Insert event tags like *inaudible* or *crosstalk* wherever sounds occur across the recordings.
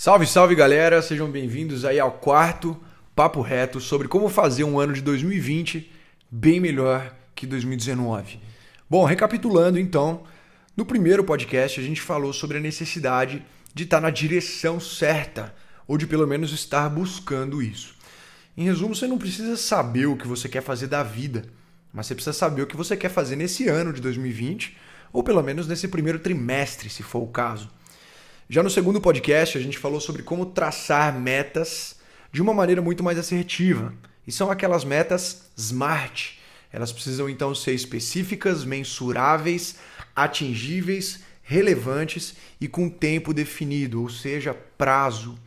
Salve, salve galera, sejam bem-vindos aí ao quarto Papo Reto sobre como fazer um ano de 2020 bem melhor que 2019. Bom, recapitulando então, no primeiro podcast a gente falou sobre a necessidade de estar na direção certa, ou de pelo menos estar buscando isso. Em resumo, você não precisa saber o que você quer fazer da vida, mas você precisa saber o que você quer fazer nesse ano de 2020, ou pelo menos nesse primeiro trimestre, se for o caso. Já no segundo podcast, a gente falou sobre como traçar metas de uma maneira muito mais assertiva. E são aquelas metas SMART. Elas precisam então ser específicas, mensuráveis, atingíveis, relevantes e com tempo definido, ou seja, prazo.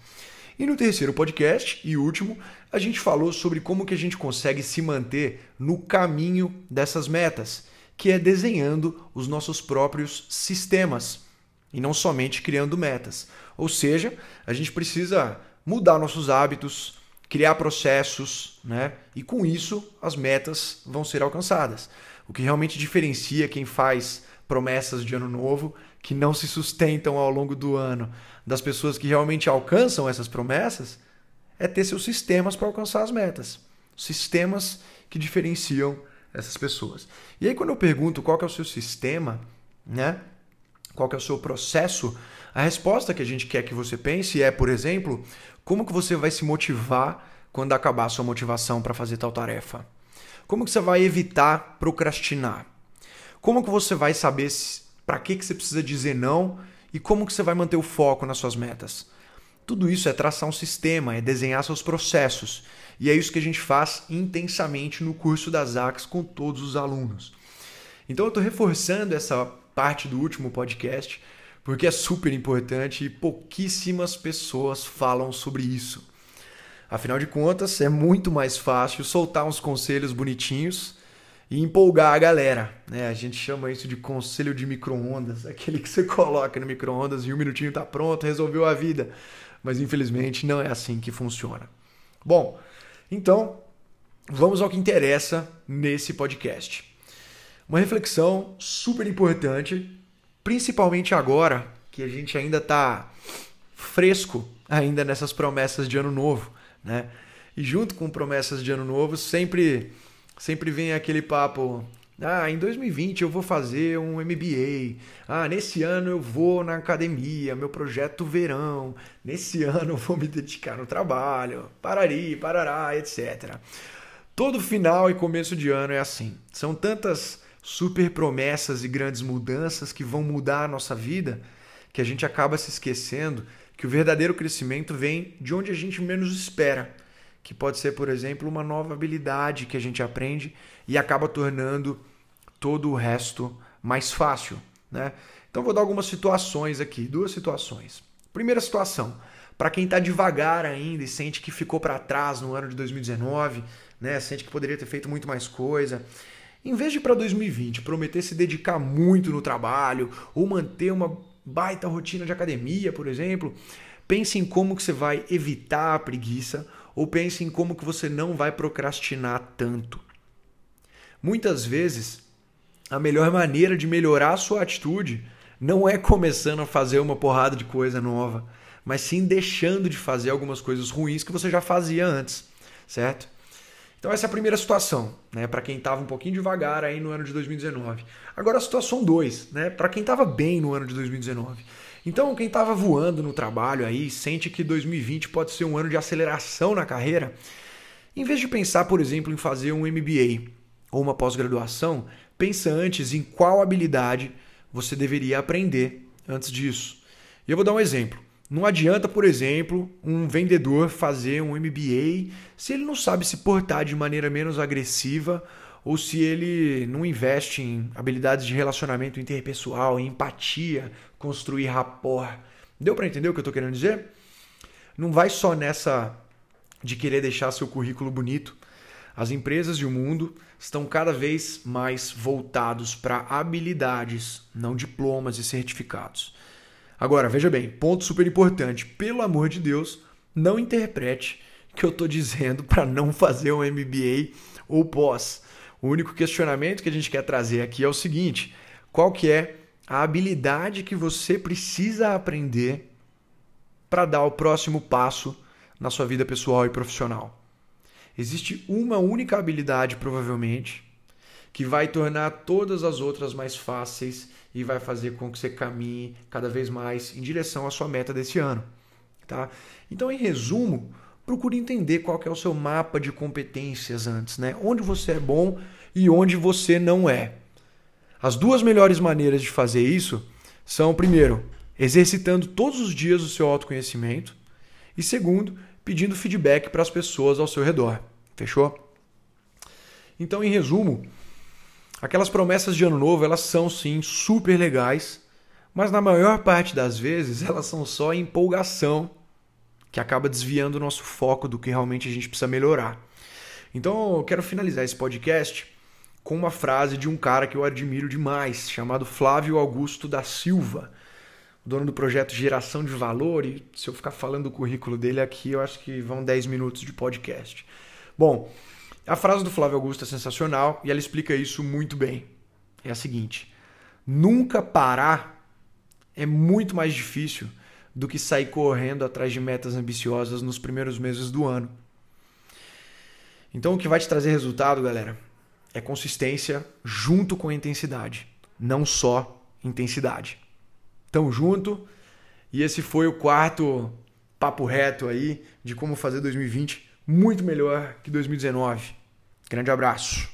E no terceiro podcast e último, a gente falou sobre como que a gente consegue se manter no caminho dessas metas, que é desenhando os nossos próprios sistemas e não somente criando metas. Ou seja, a gente precisa mudar nossos hábitos, criar processos, né? E com isso as metas vão ser alcançadas. O que realmente diferencia quem faz promessas de ano novo que não se sustentam ao longo do ano das pessoas que realmente alcançam essas promessas é ter seus sistemas para alcançar as metas. Sistemas que diferenciam essas pessoas. E aí quando eu pergunto qual é o seu sistema, né? Qual é o seu processo? A resposta que a gente quer que você pense é, por exemplo, como que você vai se motivar quando acabar a sua motivação para fazer tal tarefa? Como que você vai evitar procrastinar? Como que você vai saber para que, que você precisa dizer não e como que você vai manter o foco nas suas metas? Tudo isso é traçar um sistema, é desenhar seus processos. E é isso que a gente faz intensamente no curso das ACs com todos os alunos. Então eu estou reforçando essa parte do último podcast porque é super importante e pouquíssimas pessoas falam sobre isso. Afinal de contas, é muito mais fácil soltar uns conselhos bonitinhos e empolgar a galera. Né? A gente chama isso de conselho de micro-ondas, *laughs* aquele que você coloca no micro-ondas e um minutinho está pronto, resolveu a vida. Mas infelizmente não é assim que funciona. Bom, então vamos ao que interessa nesse podcast. Uma reflexão super importante principalmente agora que a gente ainda está fresco ainda nessas promessas de ano novo, né? E junto com promessas de ano novo sempre sempre vem aquele papo ah, em 2020 eu vou fazer um MBA. Ah, nesse ano eu vou na academia, meu projeto verão. Nesse *laughs* ano eu vou me dedicar no trabalho. Parari, parará, etc. Todo final e começo de ano é assim. São tantas super promessas e grandes mudanças que vão mudar a nossa vida, que a gente acaba se esquecendo que o verdadeiro crescimento vem de onde a gente menos espera, que pode ser, por exemplo, uma nova habilidade que a gente aprende e acaba tornando todo o resto mais fácil, né? Então vou dar algumas situações aqui, duas situações. Primeira situação, para quem está devagar ainda e sente que ficou para trás no ano de 2019, né? Sente que poderia ter feito muito mais coisa em vez de para 2020 prometer se dedicar muito no trabalho ou manter uma baita rotina de academia, por exemplo, pense em como que você vai evitar a preguiça ou pense em como que você não vai procrastinar tanto. Muitas vezes, a melhor maneira de melhorar a sua atitude não é começando a fazer uma porrada de coisa nova, mas sim deixando de fazer algumas coisas ruins que você já fazia antes, certo? Então essa é a primeira situação, né, para quem estava um pouquinho devagar aí no ano de 2019. Agora a situação 2, né, para quem estava bem no ano de 2019. Então quem estava voando no trabalho aí, sente que 2020 pode ser um ano de aceleração na carreira, em vez de pensar, por exemplo, em fazer um MBA ou uma pós-graduação, pensa antes em qual habilidade você deveria aprender antes disso. E eu vou dar um exemplo. Não adianta, por exemplo, um vendedor fazer um MBA se ele não sabe se portar de maneira menos agressiva ou se ele não investe em habilidades de relacionamento interpessoal, em empatia, construir rapport. Deu para entender o que eu estou querendo dizer? Não vai só nessa de querer deixar seu currículo bonito. As empresas e o mundo estão cada vez mais voltados para habilidades, não diplomas e certificados. Agora, veja bem, ponto super importante. Pelo amor de Deus, não interprete que eu estou dizendo para não fazer um MBA ou pós. O único questionamento que a gente quer trazer aqui é o seguinte: qual que é a habilidade que você precisa aprender para dar o próximo passo na sua vida pessoal e profissional. Existe uma única habilidade, provavelmente, que vai tornar todas as outras mais fáceis e vai fazer com que você caminhe cada vez mais em direção à sua meta desse ano. Tá? Então, em resumo, procure entender qual é o seu mapa de competências antes, né? Onde você é bom e onde você não é. As duas melhores maneiras de fazer isso são, primeiro, exercitando todos os dias o seu autoconhecimento e segundo, pedindo feedback para as pessoas ao seu redor. Fechou? Então, em resumo, aquelas promessas de ano novo, elas são sim super legais, mas na maior parte das vezes *laughs* elas são só empolgação que acaba desviando o nosso foco do que realmente a gente precisa melhorar. Então, eu quero finalizar esse podcast com uma frase de um cara que eu admiro demais, chamado Flávio Augusto da Silva dono do projeto Geração de Valor, e se eu ficar falando do currículo dele aqui, eu acho que vão 10 minutos de podcast. Bom, a frase do Flávio Augusto é sensacional e ela explica isso muito bem. É a seguinte: nunca parar é muito mais difícil do que sair correndo atrás de metas ambiciosas nos primeiros meses do ano. Então, o que vai te trazer resultado, galera, é consistência junto com intensidade, não só intensidade. Tamo junto. E esse foi o quarto papo reto aí de como fazer 2020 muito melhor que 2019. Grande abraço.